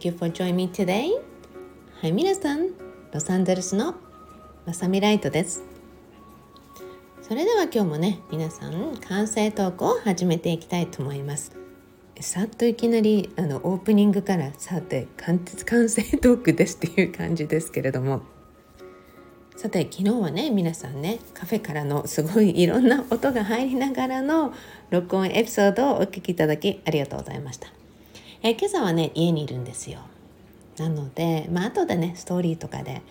Thank you for joining me today. はい、皆さん、ロサンゼルスのまさみライトです。それでは今日もね、皆さん、完成トークを始めていきたいと思います。さっといきなりあのオープニングからさて完成トークですっていう感じですけれどもさて昨日はね皆さんねカフェからのすごいいろんな音が入りながらの録音エピソードをお聞きいただきありがとうございました。え今朝はね家にいるんですよ。なのでまあ後でねストーリーとかで、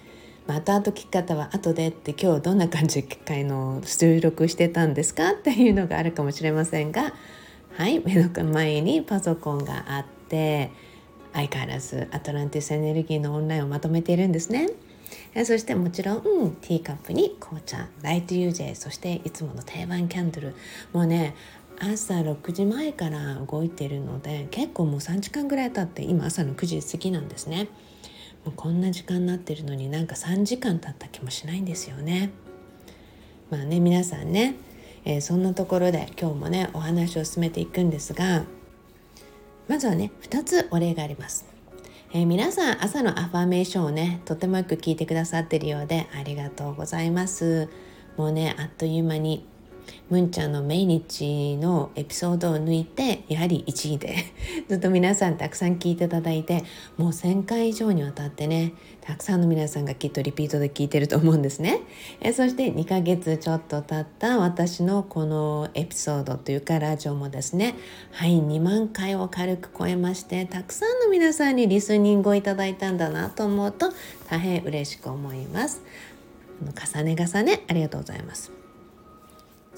まあ、後聞き方は後でって今日どんな感じで機械の収録してたんですか？っていうのがあるかもしれませんがはい目の前にパソコンがあって相変わらずアトランティスエネルギーのオンラインをまとめているんですね。そしてもちろん、ティーカップに紅茶ライト UJ そしていつもの定番キャンドルもうね朝6時前から動いてるので結構もう3時間ぐらい経って今朝の9時過ぎなんですね。もうこんな時間になってるのになんか3時間経った気もしないんですよね。まあね皆さんね、えー、そんなところで今日もねお話を進めていくんですがまずはね2つお礼があります。えー、皆さん朝のアファメーションをねとてもよく聞いてくださってるようでありがとうございます。もうねあっという間にむんちゃんの命日のエピソードを抜いてやはり1位で ずっと皆さんたくさん聞いていただいてもう1,000回以上にわたってねたくさんの皆さんがきっとリピートで聞いてると思うんですね。えそして2ヶ月ちょっと経った私のこのエピソードというかラジオもですねはい2万回を軽く超えましてたくさんの皆さんにリスニングをいただいたんだなと思うと大変嬉しく思います。重ね重ねありがとうございます。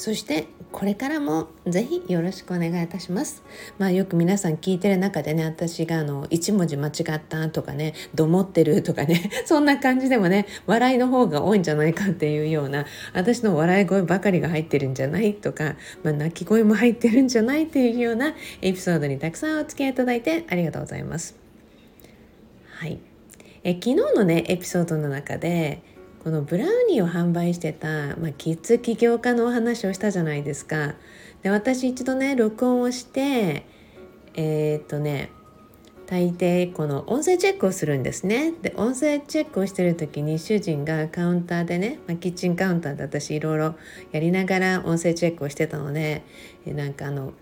そしてこれからもぜひよろしくお願いいたします。まあよく皆さん聞いてる中でね私があの1文字間違ったとかねどもってるとかね そんな感じでもね笑いの方が多いんじゃないかっていうような私の笑い声ばかりが入ってるんじゃないとか、まあ、泣き声も入ってるんじゃないっていうようなエピソードにたくさんお付き合いいただいてありがとうございます。はい、え昨日のねエピソードの中でこのブラウニーを販売してた、まあ、キッズ起業家のお話をしたじゃないですか。で私一度ね録音をしてえー、っとね大抵この音声チェックをするんですね。で音声チェックをしてる時に主人がカウンターでね、まあ、キッチンカウンターで私いろいろやりながら音声チェックをしてたのでなんかあの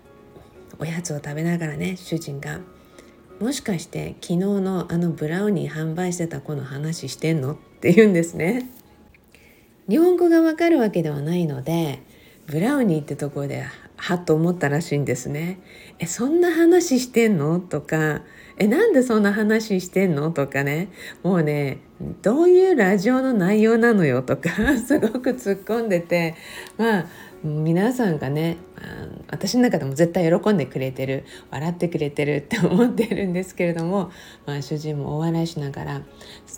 おやつを食べながらね主人が「もしかして昨日のあのブラウニー販売してた子の話してんの?」って言うんですね。日本語がわかるわけではないのでブラウニーってところではっと思ったらしいんですね。えそんな話してんの？とかえなんでそんな話してんの？とかねもうねどういうラジオの内容なのよ？とかすごく突っ込んでてまあ皆さんがね私の中でも絶対喜んでくれてる笑ってくれてるって思ってるんですけれども、まあ、主人もお笑いしながら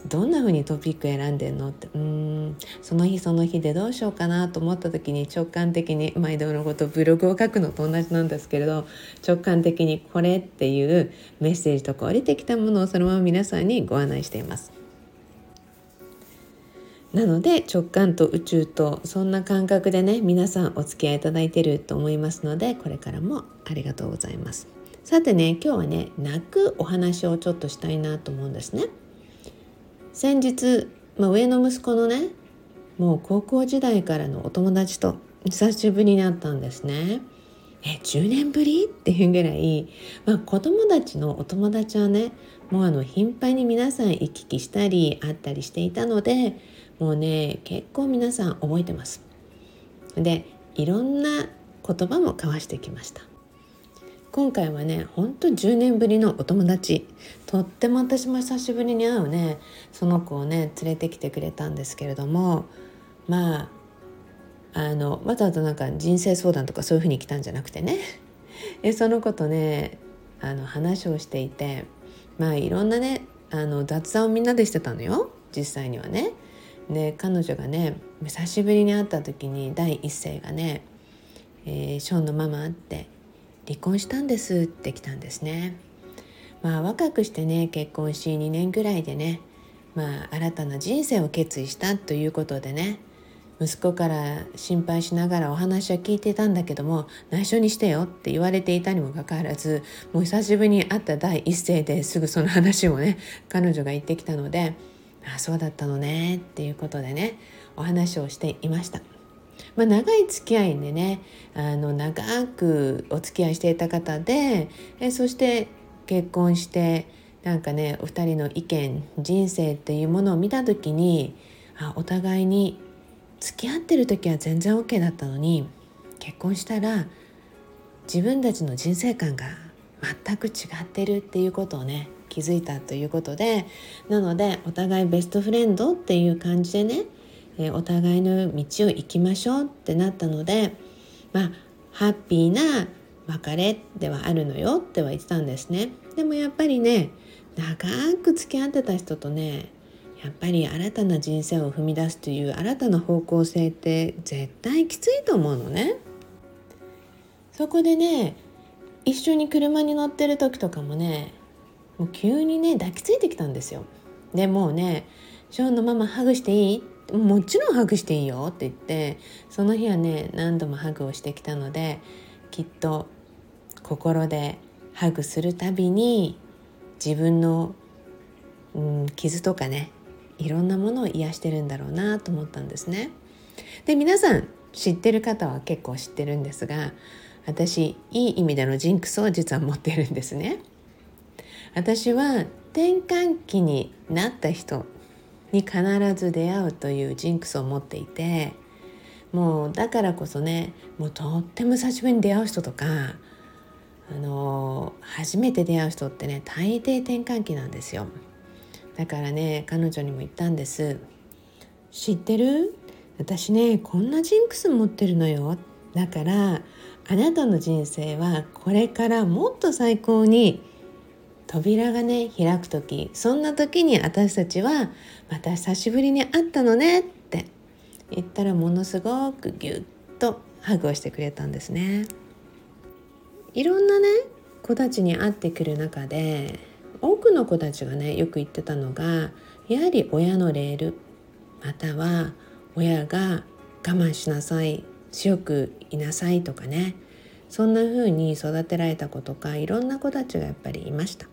どんな風にトピック選んでんのってうんその日その日でどうしようかなと思った時に直感的に毎度のことブログを書くのと同じなんですけれど直感的にこれっていうメッセージとか降りてきたものをそのまま皆さんにご案内しています。なので直感と宇宙とそんな感覚でね皆さんお付き合いいただいてると思いますのでこれからもありがとうございます。さてね今日はね泣くお話をちょっとしたいなと思うんですね。先日、まあ、上の息子のねもう高校時代からのお友達と久しぶりに会ったんですね。え10年ぶりっていうぐらい、まあ、子供たちのお友達はねもうあの頻繁に皆さん行き来したり会ったりしていたのでもうね結構皆さん覚えてます。でいろんな言葉も交わしてきました。今回はねほんと10年ぶりのお友達。とっても私も久しぶりに会うねその子をね連れてきてくれたんですけれどもまああのわざわざなんか人生相談とかそういうふうに来たんじゃなくてね。えその子とねあの話をしていてまあいろんなねあの雑談をみんなでしてたのよ。実際にはね。で彼女がね久しぶりに会った時に第一声がね「えー、ショーンのママって離婚したんです」って来たんですね。まあ若くしてね結婚し2年ぐらいでねまあ新たな人生を決意したということでね息子から心配しながらお話は聞いてたんだけども内緒にしてよって言われていたにもかかわらずもう久しぶりに会った第一声ですぐその話をね彼女が言ってきたので「あそうだったのね」っていうことでねお話をしていました。まあ、長い付き合いでねあの長くお付き合いしていた方でえそして結婚してなんかねお二人の意見人生っていうものを見た時にあお互いに付き合ってる時は全然 OK だったのに結婚したら自分たちの人生観が全く違ってるっていうことをね気づいたということでなのでお互いベストフレンドっていう感じでね、えお互いの道を行きましょうってなったのでまあハッピーな別れではあるのよっては言ってたんですねでもやっぱりね長く付き合ってた人とねやっぱり新たな人生を踏み出すという新たな方向性って絶対きついと思うのね。そこでね一緒に車に乗ってる時とかもねもう急にね抱きついてきたんですよ。でもうね「ショーンのママハグしていい?」もちろんハグしていいよって言ってその日はね何度もハグをしてきたのできっと心でハグするたびに自分の、うん、傷とかねいろんなものを癒してるんだろうなと思ったんですね。で皆さん知ってる方は結構知ってるんですが私いい意味でのジンクスを実は持ってるんですね。私は転換期になった人に必ず出会うというジンクスを持っていてもうだからこそねもうとっても久しぶりに出会う人とかあの初めて出会う人ってね大抵転換期なんですよ。だからね彼女にも言ったんです。知ってる？私ねこんなジンクス持ってるのよ。だからあなたの人生はこれからもっと最高に扉がね開く時そんな時に私たちはまた久しぶりに会ったのねって言ったらものすごくギュッとハグをしてくれたんですね。いろんなね子たちに会ってくる中で多くの子たちがねよく言ってたのがやはり親のレールまたは親が我慢しなさい強くいなさいとかねそんな風に育てられた子とかいろんな子たちがやっぱりいました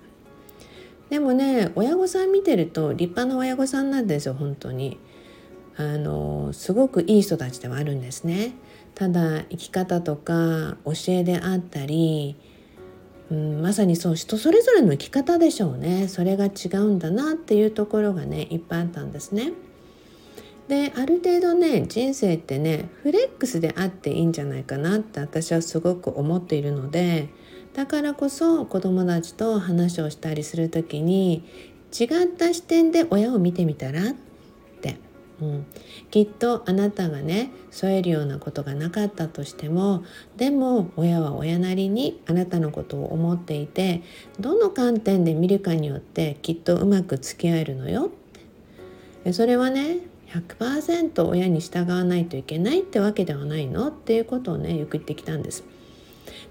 でもね親御さん見てると立派な親御さんなんですよ本当に。あのすごくいい人たちではあるんですね。ただ生き方とか教えであったり、うん、まさにそう人それぞれの生き方でしょうね。それが違うんだなっていうところがねいっぱいあったんですね。である程度ね人生ってねフレックスであっていいんじゃないかなって私はすごく思っているのでだからこそ子どもたちと話をしたりする時に違った視点で親を見てみたらって。うん、きっとあなたがね添えるようなことがなかったとしてもでも親は親なりにあなたのことを思っていてどの観点で見るかによってきっとうまく付き合えるのよ。ってそれはね100%親に従わないといけないってわけではないの？っていうことをねよく言ってきたんです。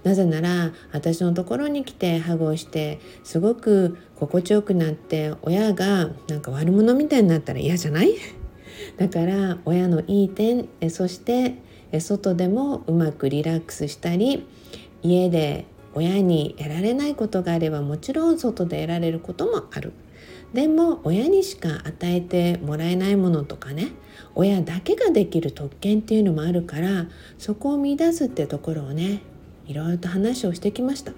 なぜなら私のところに来てハグをしてすごく心地よくなって親がなんか悪者みたいになったら嫌じゃない？だから親のいい点そして外でもうまくリラックスしたり家で親に得られないことがあればもちろん外で得られることもある。でも親にしか与えてもらえないものとかね親だけができる特権っていうのもあるからそこを見出すってところをねいろいろと話をしてきました。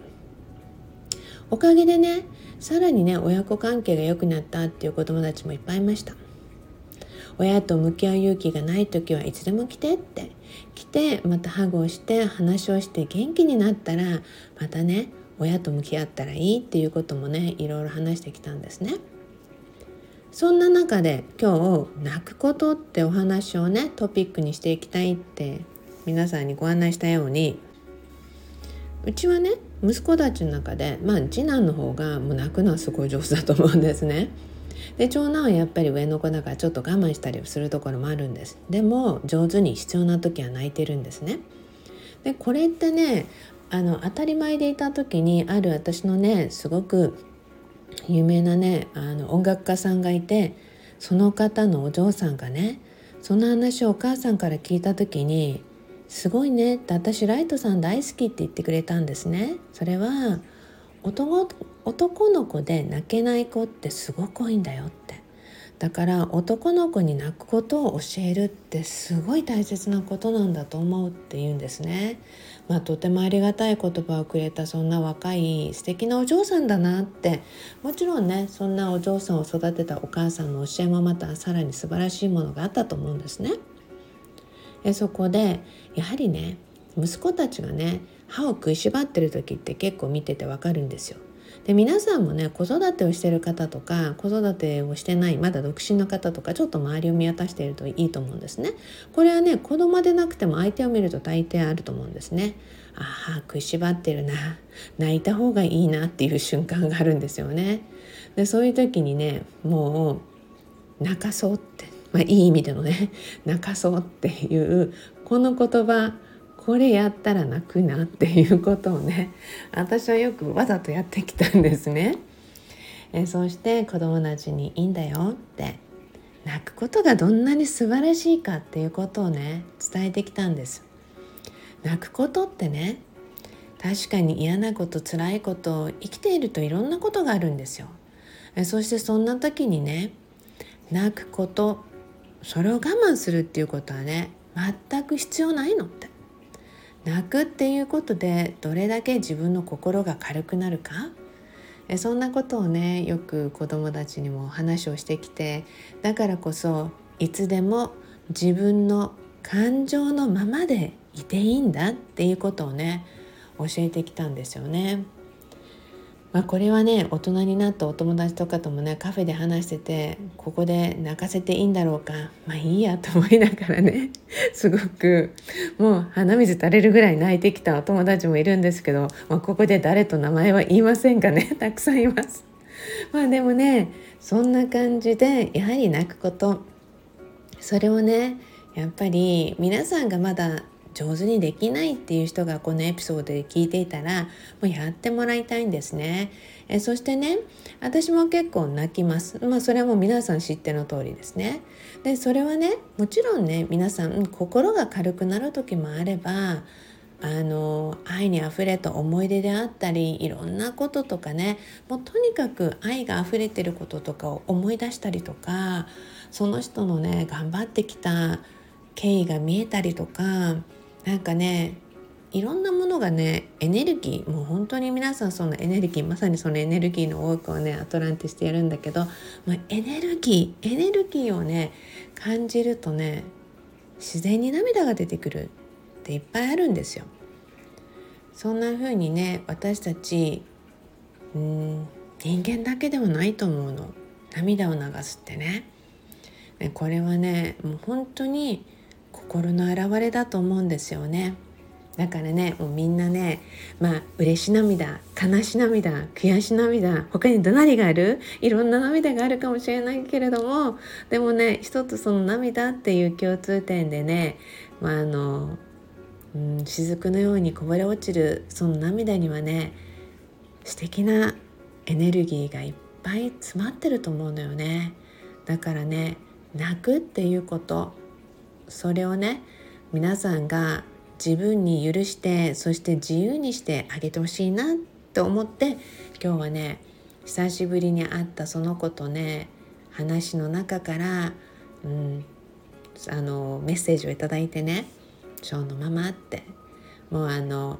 おかげでねさらにね親子関係が良くなったっていう子供たちもいっぱいいました。親と向き合う勇気がない時はいつでも来てって。来てまたハグをして話をして元気になったらまたね親と向き合ったらいいっていうこともねいろいろ話してきたんですね。そんな中で今日泣くことってお話をねトピックにしていきたいって皆さんにご案内したようにうちはね息子たちの中でまあ次男の方がもう泣くのはすごい上手だと思うんですね。で長男はやっぱり上の子だからちょっと我慢したりするところもあるんですでも上手に必要な時は泣いてるんですねでこれってねあの当たり前でいた時にある私のねすごく有名なねあの音楽家さんがいてその方のお嬢さんがねその話をお母さんから聞いた時に「すごいね」って私ライトさん大好きって言ってくれたんですね。それは男男の子で泣けない子ってすごく多いんだよってだから男の子に泣くことを教えるってすごい大切なことなんだと思うって言うんですね。まあ、とてもありがたい言葉をくれたそんな若い素敵なお嬢さんだなってもちろんねそんなお嬢さんを育てたお母さんの教えもまたさらに素晴らしいものがあったと思うんですね。えそこでやはりね息子たちがね歯を食いしばってる時って結構見ててわかるんですよ。で皆さんもね子育てをしてる方とか子育てをしてないまだ独身の方とかちょっと周りを見渡しているといいと思うんですね。これはね子供でなくても相手を見ると大抵あると思うんですね。ああ食いしばってるな泣いた方がいいなっていう瞬間があるんですよね。でそういう時にねもう泣かそうって、まあ、いい意味でのね 泣かそうっていうこの言葉これやったら泣くなっていうことをね私はよくわざとやってきたんですね。えそして子供たちに「いいんだよ」って泣くことがどんなに素晴らしいかっていうことをね伝えてきたんです。泣くことってね確かに嫌なこと辛いこと生きているといろんなことがあるんですよ。えそしてそんな時にね泣くことそれを我慢するっていうことはね全く必要ないのって泣くっていうことでどれだけ自分の心が軽くなるかえそんなことをねよく子どもたちにも話をしてきてだからこそいつでも自分の感情のままでいていいんだっていうことをね教えてきたんですよね。まあ、これはね大人になったお友達とかともねカフェで話しててここで泣かせていいんだろうかまあいいやと思いながらね すごくもう鼻水垂れるぐらい泣いてきたお友達もいるんですけど、まあ、ここで誰と名前は言いませんがね たくさんいます。まあでもねそんな感じでやはり泣くことそれをねやっぱり皆さんがまだ上手にできないっていう人がこのエピソードで聞いていたらもうやってもらいたいんですね。えそしてね私も結構泣きます。まあそれはもう皆さん知っての通りですね。でそれはねもちろんね皆さん心が軽くなる時もあればあの愛にあふれた思い出であったりいろんなこととかねもうとにかく愛があふれてることとかを思い出したりとかその人のね頑張ってきた経緯が見えたりとかなんかねいろんなものがねエネルギーもう本当に皆さんそのエネルギーまさにそのエネルギーの多くをねアトランティスでやるんだけど、まあ、エネルギーエネルギーをね感じるとね自然に涙が出てくるっていっぱいあるんですよ。そんな風にね私たちうん人間だけではないと思うの涙を流すってね。これはねもう本当に心の表れだと思うんですよね。だからねもうみんなねまあ嬉し涙悲し涙悔し涙他に何がある？いろんな涙があるかもしれないけれどもでもね一つその涙っていう共通点でね、まあ、あの、うん、雫のようにこぼれ落ちるその涙にはね素敵なエネルギーがいっぱい詰まってると思うのよね。だからね泣くっていうことそれをね皆さんが自分に許してそして自由にしてあげてほしいなと思って今日はね久しぶりに会ったその子とね話の中から、うん、あのメッセージを頂いてね「ショーのママ」ってもうあの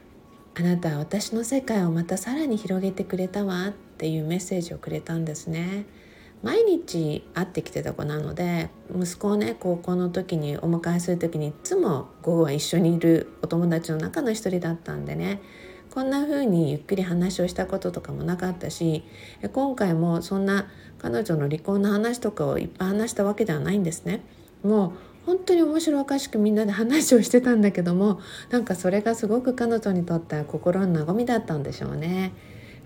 「あなたは私の世界をまたさらに広げてくれたわ」っていうメッセージをくれたんですね。毎日会ってきてた子なので息子をね高校の時にお迎えする時にいつも午後は一緒にいるお友達の中の一人だったんでねこんな風にゆっくり話をしたこととかもなかったし今回もそんな彼女の離婚の話とかをいっぱい話したわけではないんですね。もう本当に面白おかしくみんなで話をしてたんだけどもなんかそれがすごく彼女にとっては心の和みだったんでしょうね。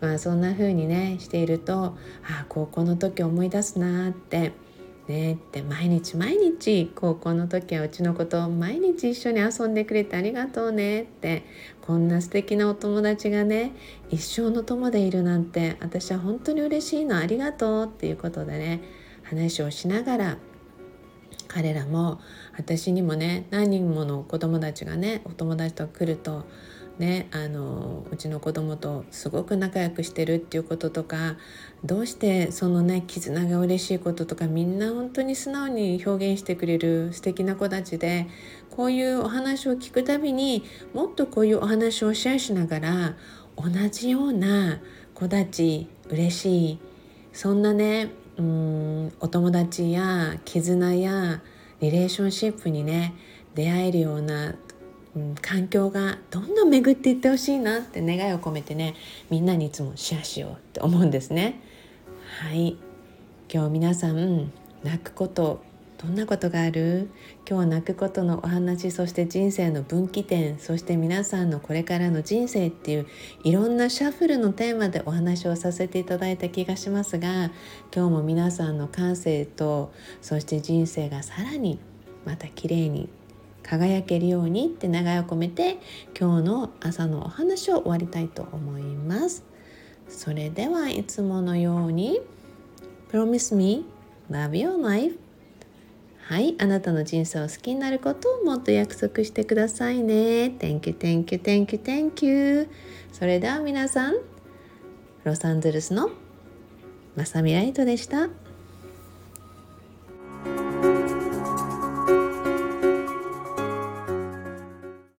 まあそんな風にねしているとああ高校の時思い出すなってねって毎日毎日高校の時はうちの子と毎日一緒に遊んでくれてありがとうねってこんな素敵なお友達がね一生の友でいるなんて私は本当に嬉しいのありがとうっていうことでね話をしながら彼らも私にもね何人もの子供たちがねお友達と来るとね、あのうちの子供とすごく仲良くしてるっていうこととかどうしてそのね絆が嬉しいこととかみんな本当に素直に表現してくれる素敵な子たちでこういうお話を聞くたびにもっとこういうお話をシェアしながら同じような子たち嬉しいそんなねうんお友達や絆やリレーションシップにね出会えるようなうん、環境がどんどん巡っていってほしいなって願いを込めてねみんなにいつもシェアしようって思うんですね。はい今日皆さん泣くことどんなことがある？今日泣くことのお話そして人生の分岐点そして皆さんのこれからの人生っていういろんなシャッフルのテーマでお話をさせていただいた気がしますが今日も皆さんの感性とそして人生がさらにまた綺麗に輝けるようにって願いを込めて今日の朝のお話を終わりたいと思います。それではいつものように Promise me love your life. はいあなたの人生を好きになることをもっと約束してくださいね。Thank you, thank you, thank you, thank you. それでは皆さんロサンゼルスのまさみライトでした。